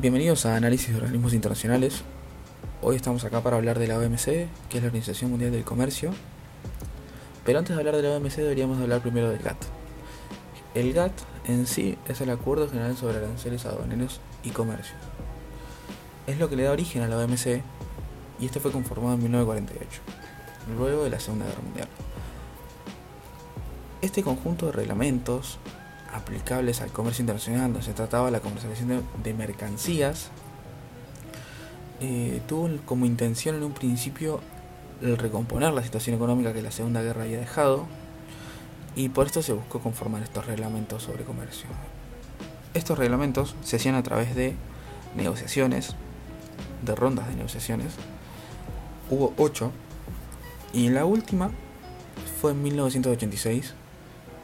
Bienvenidos a Análisis de Organismos Internacionales. Hoy estamos acá para hablar de la OMC, que es la Organización Mundial del Comercio. Pero antes de hablar de la OMC deberíamos hablar primero del GATT. El GATT en sí es el Acuerdo General sobre Aranceles Aduaneros y Comercio. Es lo que le da origen a la OMC y este fue conformado en 1948, luego de la Segunda Guerra Mundial. Este conjunto de reglamentos aplicables al comercio internacional, donde se trataba la comercialización de, mercancías, eh, tuvo como intención en un principio el recomponer la situación económica que la Segunda Guerra había dejado, y por esto se buscó conformar estos reglamentos sobre comercio. Estos reglamentos se hacían a través de negociaciones, de rondas de negociaciones. Hubo ocho, y la última fue en 1986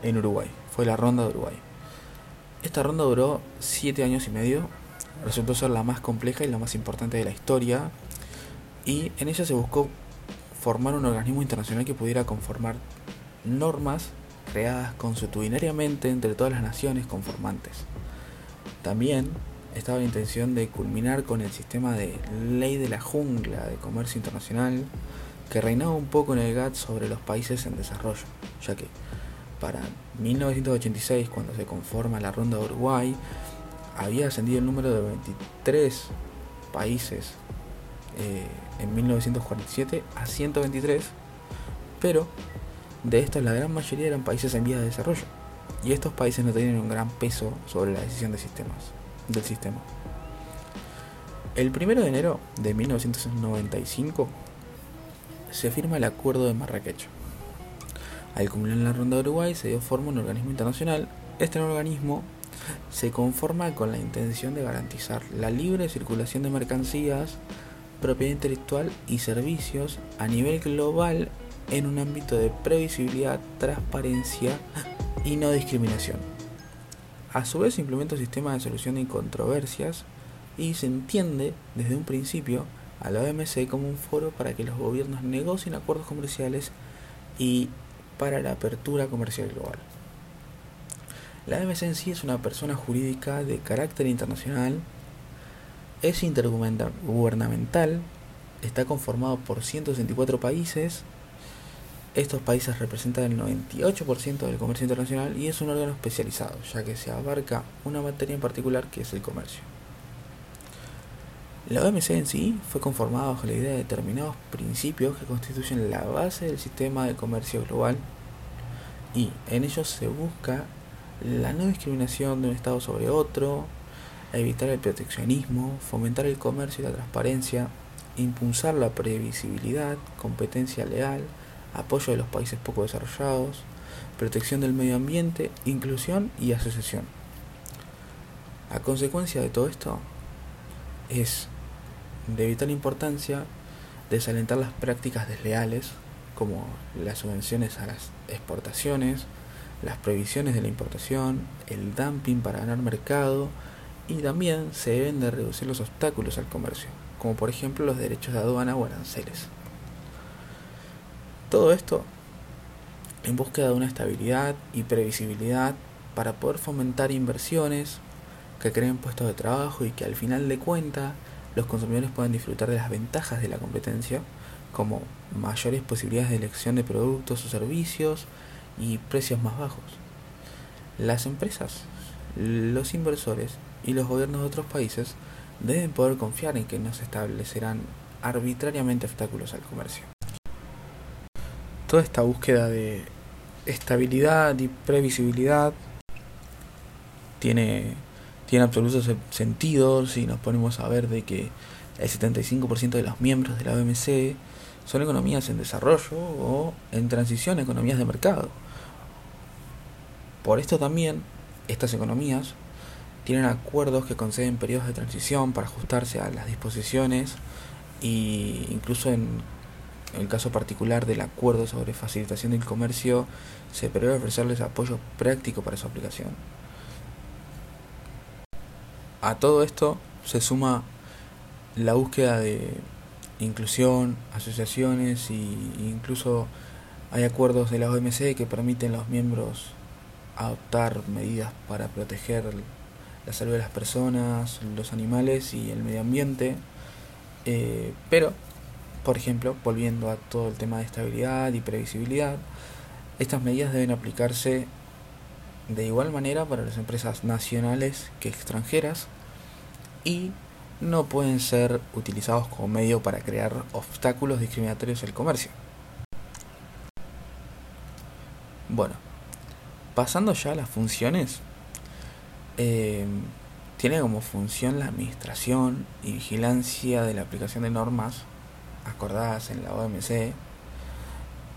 en Uruguay. Fue la ronda de Uruguay. Esta ronda duró 7 años y medio. Resultó ser la más compleja y la más importante de la historia. Y en ella se buscó formar un organismo internacional que pudiera conformar normas creadas consuetudinariamente entre todas las naciones conformantes. También estaba la intención de culminar con el sistema de ley de la jungla de comercio internacional que reinaba un poco en el GATT sobre los países en desarrollo, ya que para 1986, cuando se conforma la ronda de Uruguay, había ascendido el número de 23 países eh, en 1947 a 123, pero de estos la gran mayoría eran países en vías de desarrollo, y estos países no tenían un gran peso sobre la decisión del sistema. El 1 de enero de 1995 se firma el Acuerdo de Marrakech al culminar la ronda de Uruguay se dio forma un organismo internacional. Este organismo se conforma con la intención de garantizar la libre circulación de mercancías, propiedad intelectual y servicios a nivel global en un ámbito de previsibilidad, transparencia y no discriminación. A su vez implementa un sistema de solución de controversias y se entiende desde un principio a la OMC como un foro para que los gobiernos negocien acuerdos comerciales y para la apertura comercial global. La OMC en sí es una persona jurídica de carácter internacional, es intergubernamental, está conformado por 164 países, estos países representan el 98% del comercio internacional y es un órgano especializado, ya que se abarca una materia en particular que es el comercio. La OMC en sí fue conformada bajo la idea de determinados principios que constituyen la base del sistema de comercio global y en ellos se busca la no discriminación de un Estado sobre otro, evitar el proteccionismo, fomentar el comercio y la transparencia, impulsar la previsibilidad, competencia leal, apoyo de los países poco desarrollados, protección del medio ambiente, inclusión y asociación. A consecuencia de todo esto es de vital importancia desalentar las prácticas desleales como las subvenciones a las exportaciones, las prohibiciones de la importación, el dumping para ganar mercado y también se deben de reducir los obstáculos al comercio, como por ejemplo los derechos de aduana o aranceles. Todo esto en búsqueda de una estabilidad y previsibilidad para poder fomentar inversiones que creen puestos de trabajo y que al final de cuentas los consumidores puedan disfrutar de las ventajas de la competencia, como mayores posibilidades de elección de productos o servicios y precios más bajos. Las empresas, los inversores y los gobiernos de otros países deben poder confiar en que no se establecerán arbitrariamente obstáculos al comercio. Toda esta búsqueda de estabilidad y previsibilidad tiene tiene absoluto sentido si nos ponemos a ver de que el 75% de los miembros de la OMC son economías en desarrollo o en transición a economías de mercado. Por esto también estas economías tienen acuerdos que conceden periodos de transición para ajustarse a las disposiciones e incluso en el caso particular del acuerdo sobre facilitación del comercio se prevé ofrecerles apoyo práctico para su aplicación. A todo esto se suma la búsqueda de inclusión, asociaciones e incluso hay acuerdos de la OMC que permiten a los miembros adoptar medidas para proteger la salud de las personas, los animales y el medio ambiente. Eh, pero, por ejemplo, volviendo a todo el tema de estabilidad y previsibilidad, estas medidas deben aplicarse de igual manera para las empresas nacionales que extranjeras y no pueden ser utilizados como medio para crear obstáculos discriminatorios al comercio. Bueno, pasando ya a las funciones, eh, tiene como función la administración y vigilancia de la aplicación de normas acordadas en la OMC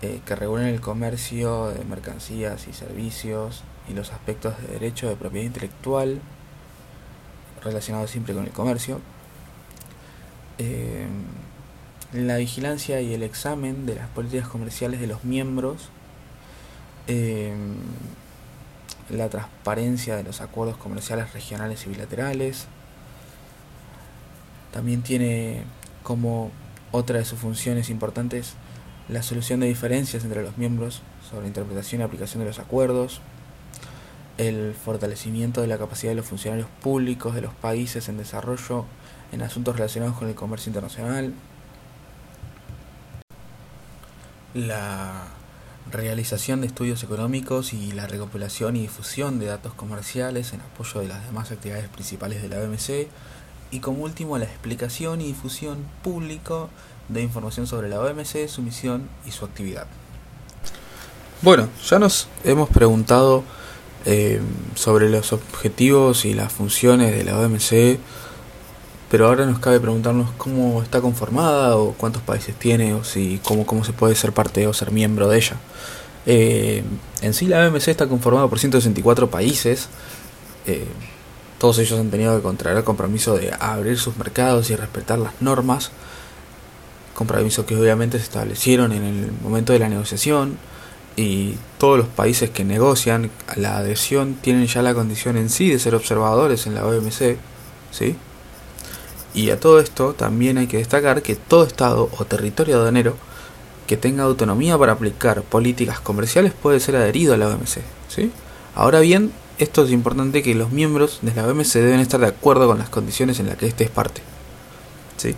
eh, que regulan el comercio de mercancías y servicios y los aspectos de derecho de propiedad intelectual relacionados siempre con el comercio, eh, la vigilancia y el examen de las políticas comerciales de los miembros, eh, la transparencia de los acuerdos comerciales regionales y bilaterales, también tiene como otra de sus funciones importantes la solución de diferencias entre los miembros sobre interpretación y aplicación de los acuerdos, el fortalecimiento de la capacidad de los funcionarios públicos de los países en desarrollo en asuntos relacionados con el comercio internacional, la realización de estudios económicos y la recopilación y difusión de datos comerciales en apoyo de las demás actividades principales de la OMC y como último la explicación y difusión público de información sobre la OMC, su misión y su actividad. Bueno, ya nos hemos preguntado eh, sobre los objetivos y las funciones de la OMC, pero ahora nos cabe preguntarnos cómo está conformada o cuántos países tiene o si cómo, cómo se puede ser parte o ser miembro de ella. Eh, en sí la OMC está conformada por 164 países. Eh, todos ellos han tenido que contraer el compromiso de abrir sus mercados y respetar las normas. Compromiso que obviamente se establecieron en el momento de la negociación y todos los países que negocian la adhesión tienen ya la condición en sí de ser observadores en la OMC, ¿sí? Y a todo esto también hay que destacar que todo estado o territorio aduanero que tenga autonomía para aplicar políticas comerciales puede ser adherido a la OMC, ¿sí? Ahora bien, esto es importante que los miembros de la OMC deben estar de acuerdo con las condiciones en las que éste es parte. ¿sí?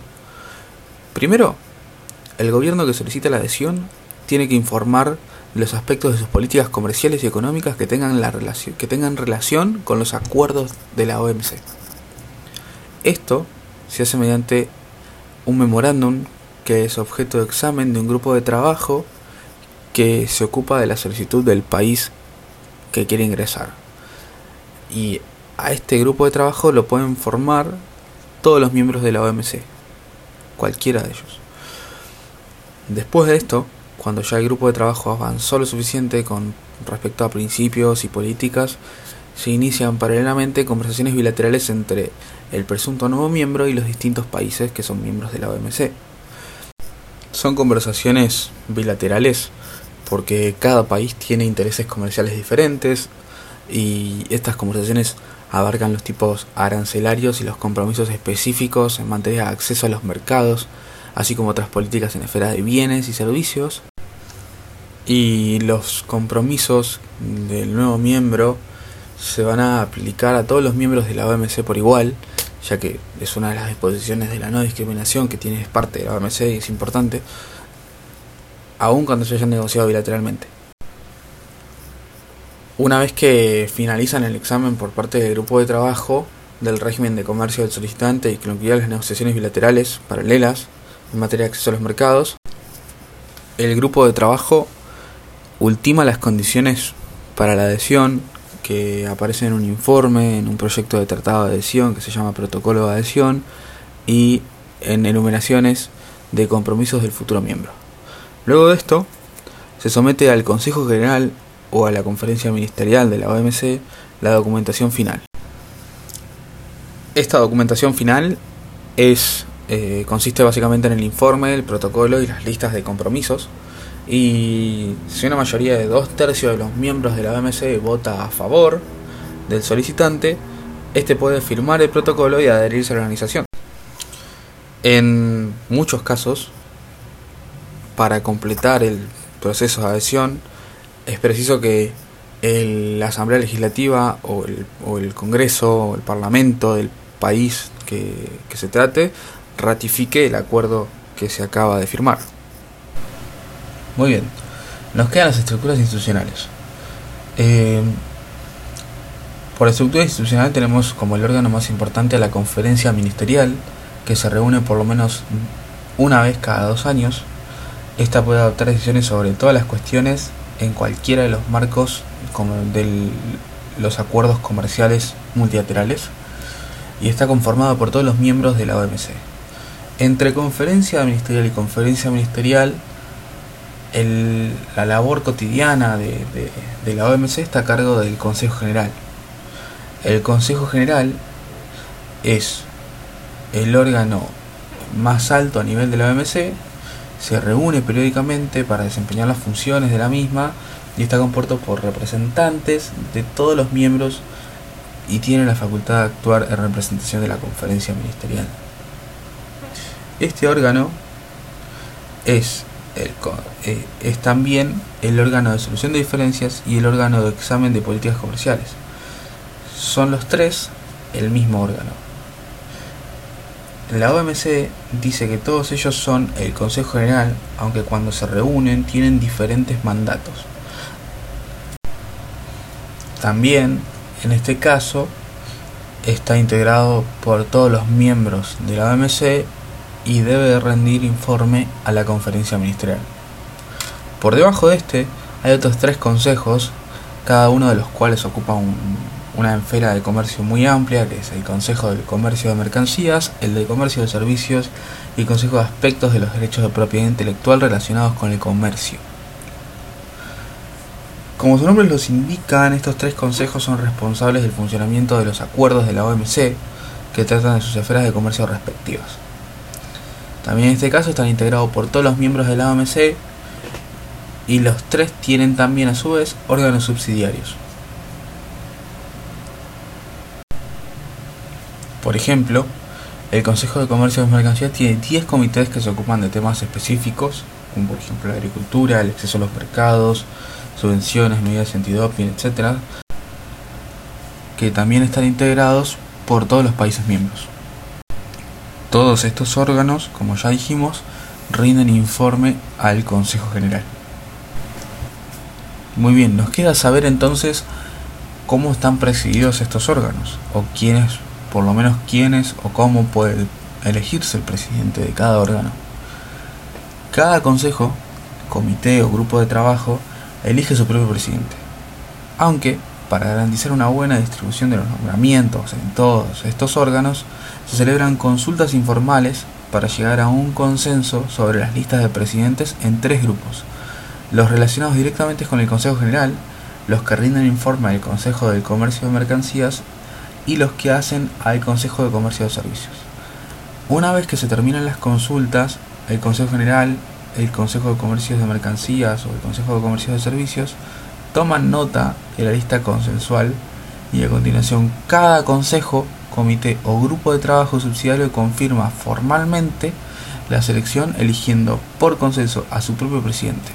Primero, el gobierno que solicita la adhesión tiene que informar los aspectos de sus políticas comerciales y económicas que tengan, la relación, que tengan relación con los acuerdos de la OMC. Esto se hace mediante un memorándum que es objeto de examen de un grupo de trabajo que se ocupa de la solicitud del país que quiere ingresar. Y a este grupo de trabajo lo pueden formar todos los miembros de la OMC, cualquiera de ellos. Después de esto, cuando ya el grupo de trabajo avanzó lo suficiente con respecto a principios y políticas, se inician paralelamente conversaciones bilaterales entre el presunto nuevo miembro y los distintos países que son miembros de la OMC. Son conversaciones bilaterales porque cada país tiene intereses comerciales diferentes y estas conversaciones abarcan los tipos arancelarios y los compromisos específicos en materia de acceso a los mercados, así como otras políticas en esfera de bienes y servicios, y los compromisos del nuevo miembro se van a aplicar a todos los miembros de la OMC por igual, ya que es una de las disposiciones de la no discriminación que tiene parte de la OMC y es importante, aun cuando se hayan negociado bilateralmente. Una vez que finalizan el examen por parte del grupo de trabajo del régimen de comercio del solicitante y concluyan las negociaciones bilaterales paralelas en materia de acceso a los mercados, el grupo de trabajo ultima las condiciones para la adhesión que aparecen en un informe, en un proyecto de tratado de adhesión que se llama Protocolo de Adhesión y en enumeraciones de compromisos del futuro miembro. Luego de esto, se somete al Consejo General o a la conferencia ministerial de la OMC la documentación final. Esta documentación final es, eh, consiste básicamente en el informe, el protocolo y las listas de compromisos y si una mayoría de dos tercios de los miembros de la OMC vota a favor del solicitante, este puede firmar el protocolo y adherirse a la organización. En muchos casos, para completar el proceso de adhesión, es preciso que la Asamblea Legislativa o el, o el, Congreso o el Parlamento del país que, se trate ratifique el acuerdo que se acaba de firmar. Muy bien, nos quedan las estructuras institucionales. Eh, por estructura institucional tenemos como el órgano más importante la conferencia ministerial, que se reúne por lo menos una vez cada dos años. Esta puede adoptar decisiones sobre todas las cuestiones en cualquiera de los marcos de los acuerdos comerciales multilaterales y está conformado por todos los miembros de la OMC. Entre conferencia ministerial y conferencia ministerial, la labor cotidiana de, la OMC está a cargo del Consejo General. El Consejo General es el órgano más alto a nivel de la OMC, se reúne periódicamente para desempeñar las funciones de la misma y está compuesto por representantes de todos los miembros y tiene la facultad de actuar en representación de la conferencia ministerial. Este órgano es, eh, es también el órgano de solución de diferencias y el órgano de examen de políticas comerciales. Son los tres el mismo órgano. La OMC dice que todos ellos son el Consejo General, aunque cuando se reúnen tienen diferentes mandatos. También, en este caso, está integrado por todos los miembros de la OMC y debe rendir informe a la conferencia ministerial. Por debajo de este hay otros tres consejos, cada uno de los cuales ocupa una esfera de comercio muy amplia, que es el Consejo del Comercio de Mercancías, el del Comercio de Servicios y el Consejo de Aspectos de los Derechos de Propiedad Intelectual relacionados con el comercio. Como su nombre los indican, estos tres consejos son responsables del funcionamiento de los acuerdos de la OMC que tratan de sus esferas de comercio respectivas. También en este caso están integrados por todos los miembros de la OMC y los tres tienen también a su vez órganos subsidiarios. Por ejemplo, el Consejo de Comercio de Mercancías tiene 10 comités que se ocupan de temas específicos, como por ejemplo la agricultura, el acceso a los mercados, subvenciones, medidas antidoping, etc., que también están integrados por todos los países miembros. Todos estos órganos, como ya dijimos, rinden informe al Consejo General. Muy bien, nos queda saber entonces cómo están presididos estos órganos, o quiénes, por lo menos quiénes o cómo puede elegirse el presidente de cada órgano. Cada consejo, comité o grupo de trabajo elige su propio presidente. Aunque, para garantizar una buena distribución de los nombramientos en todos estos órganos, se celebran consultas informales para llegar a un consenso sobre las listas de presidentes en tres grupos. Los relacionados directamente con el Consejo General, los que rinden informe al Consejo del Comercio de Mercancías y los que hacen al Consejo de Comercio de Servicios. Una vez que se terminan las consultas, el Consejo General el Consejo de Comercio de Mercancías o el Consejo de Comercio de Servicios toman nota de la lista consensual y a continuación cada consejo, comité o grupo de trabajo subsidiario confirma formalmente la selección eligiendo por consenso a su propio presidente.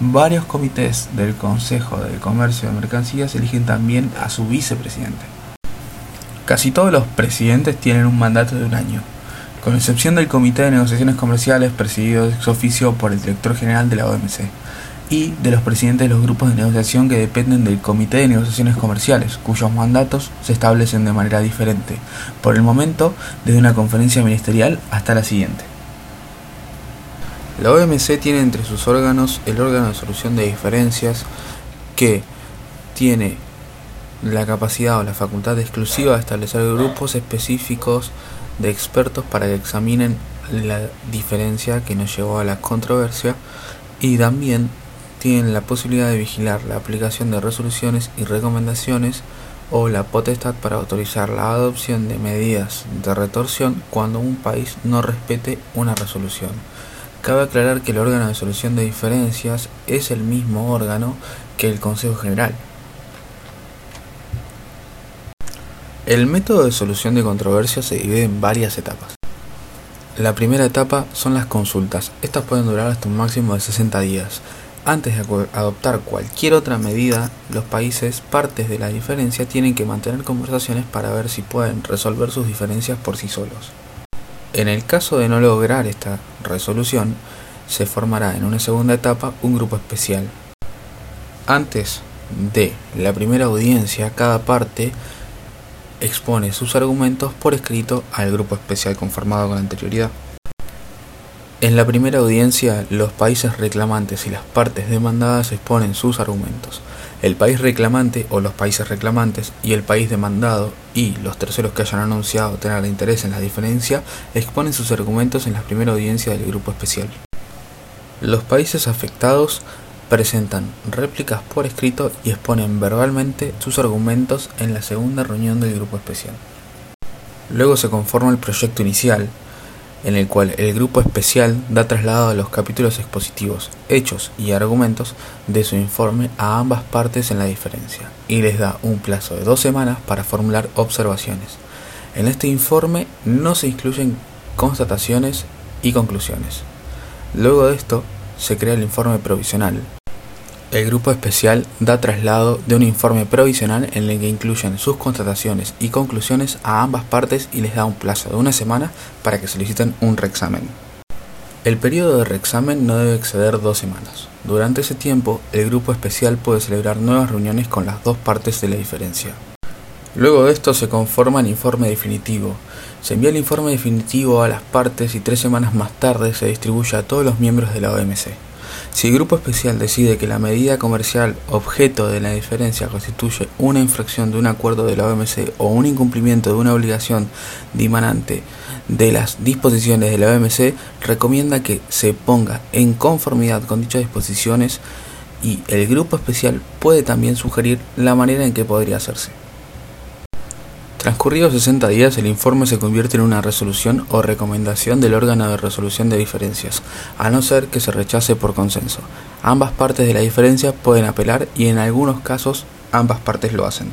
Varios comités del Consejo de Comercio de Mercancías eligen también a su vicepresidente. Casi todos los presidentes tienen un mandato de un año, con excepción del Comité de Negociaciones Comerciales presidido ex oficio por el director general de la OMC y de los presidentes de los grupos de negociación que dependen del Comité de Negociaciones Comerciales, cuyos mandatos se establecen de manera diferente, por el momento desde una conferencia ministerial hasta la siguiente. La OMC tiene entre sus órganos el órgano de solución de diferencias que tiene la capacidad o la facultad exclusiva de establecer grupos específicos de expertos para que examinen la diferencia que nos llevó a la controversia y también tienen la posibilidad de vigilar la aplicación de resoluciones y recomendaciones o la potestad para autorizar la adopción de medidas de retorsión cuando un país no respete una resolución. Cabe aclarar que el órgano de solución de diferencias es el mismo órgano que el Consejo General, El método de solución de controversias se divide en varias etapas. La primera etapa son las consultas. Estas pueden durar hasta un máximo de 60 días Antes de adoptar cualquier otra medida, los países partes de la diferencia tienen que mantener conversaciones para ver si pueden resolver sus diferencias por sí solos. En el caso de no lograr esta resolución, se formará en una segunda etapa un grupo especial. Antes de la primera audiencia, cada parte expone sus argumentos por escrito al grupo especial conformado con anterioridad. En la primera audiencia, los países reclamantes y las partes demandadas exponen sus argumentos. El país reclamante o los países reclamantes y el país demandado y los terceros que hayan anunciado tener interés en la diferencia exponen sus argumentos en la primera audiencia del grupo especial. Los países afectados presentan réplicas por escrito y exponen verbalmente sus argumentos en la segunda reunión del grupo especial. Luego se conforma el proyecto inicial, en el cual el grupo especial da traslado a los capítulos expositivos, hechos y argumentos de su informe a ambas partes en la diferencia, y les da un plazo de dos semanas para formular observaciones. En este informe no se incluyen constataciones y conclusiones. Luego de esto, se crea el informe provisional, el grupo especial da traslado de un informe provisional en el que incluyen sus constataciones y conclusiones a ambas partes y les da un plazo de una semana para que soliciten un reexamen. El periodo de reexamen no debe exceder dos semanas. Durante ese tiempo, el grupo especial puede celebrar nuevas reuniones con las dos partes de la diferencia. Luego de esto se conforma el informe definitivo. Se envía el informe definitivo a las partes y tres semanas más tarde se distribuye a todos los miembros de la OMC. Si el grupo especial decide que la medida comercial objeto de la diferencia constituye una infracción de un acuerdo de la OMC o un incumplimiento de una obligación dimanante de las disposiciones de la OMC, recomienda que se ponga en conformidad con dichas disposiciones y el grupo especial puede también sugerir la manera en que podría hacerse. Transcurridos 60 días, el informe se convierte en una resolución o recomendación del órgano de resolución de diferencias, a no ser que se rechace por consenso. Ambas partes de la diferencia pueden apelar y en algunos casos ambas partes lo hacen.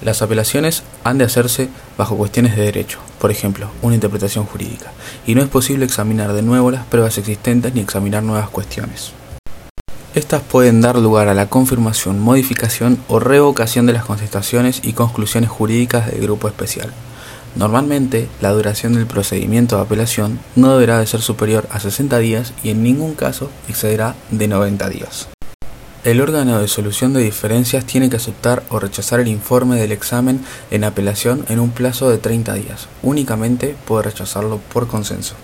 Las apelaciones han de hacerse bajo cuestiones de derecho, por ejemplo, una interpretación jurídica, y no es posible examinar de nuevo las pruebas existentes ni examinar nuevas cuestiones. Estas pueden dar lugar a la confirmación, modificación o revocación de las contestaciones y conclusiones jurídicas del grupo especial. Normalmente, la duración del procedimiento de apelación no deberá de ser superior a 60 días y en ningún caso excederá de 90 días. El órgano de solución de diferencias tiene que aceptar o rechazar el informe del examen en apelación en un plazo de 30 días. Únicamente puede rechazarlo por consenso.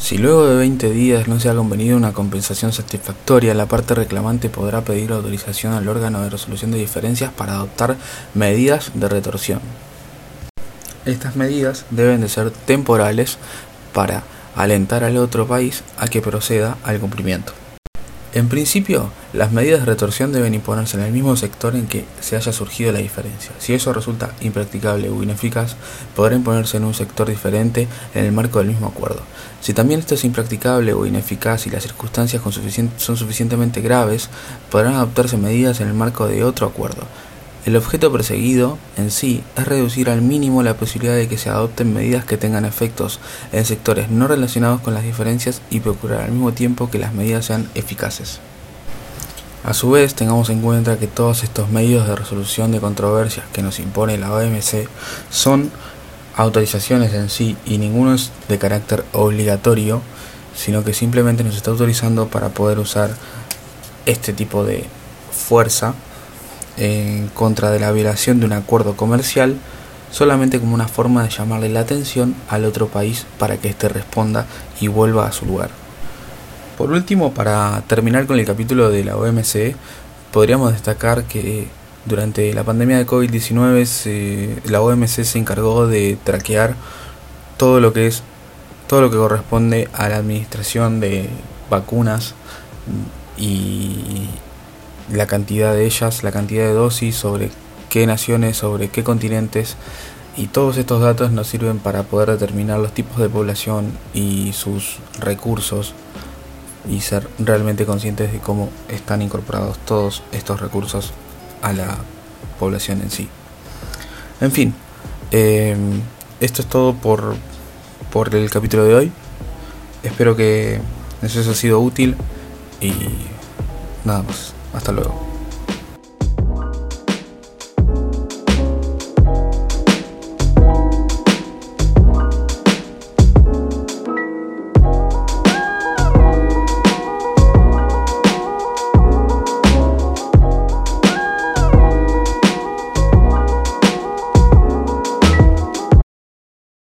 Si luego de 20 días no se ha convenido una compensación satisfactoria, la parte reclamante podrá pedir autorización al órgano de resolución de diferencias para adoptar medidas de retorsión. Estas medidas deben de ser temporales para alentar al otro país a que proceda al cumplimiento. En principio, las medidas de retorsión deben imponerse en el mismo sector en que se haya surgido la diferencia. Si eso resulta impracticable o ineficaz, podrá imponerse en un sector diferente en el marco del mismo acuerdo. Si también esto es impracticable o ineficaz y las circunstancias son suficientemente graves, podrán adoptarse medidas en el marco de otro acuerdo. El objeto perseguido en sí es reducir al mínimo la posibilidad de que se adopten medidas que tengan efectos en sectores no relacionados con las diferencias y procurar al mismo tiempo que las medidas sean eficaces. A su vez, tengamos en cuenta que todos estos medios de resolución de controversias que nos impone la OMC son autorizaciones en sí y ninguno es de carácter obligatorio, sino que simplemente nos está autorizando para poder usar este tipo de fuerza en contra de la violación de un acuerdo comercial solamente como una forma de llamarle la atención al otro país para que éste responda y vuelva a su lugar. Por último, para terminar con el capítulo de la OMC, podríamos destacar que durante la pandemia de COVID-19 la OMC se encargó de traquear todo lo que es todo lo que corresponde a la administración de vacunas y la cantidad de ellas, la cantidad de dosis, sobre qué naciones, sobre qué continentes. Y todos estos datos nos sirven para poder determinar los tipos de población y sus recursos y ser realmente conscientes de cómo están incorporados todos estos recursos a la población en sí. En fin, em, esto es todo por, por el capítulo de hoy. Espero que eso haya sido útil Y nada más. Hasta luego.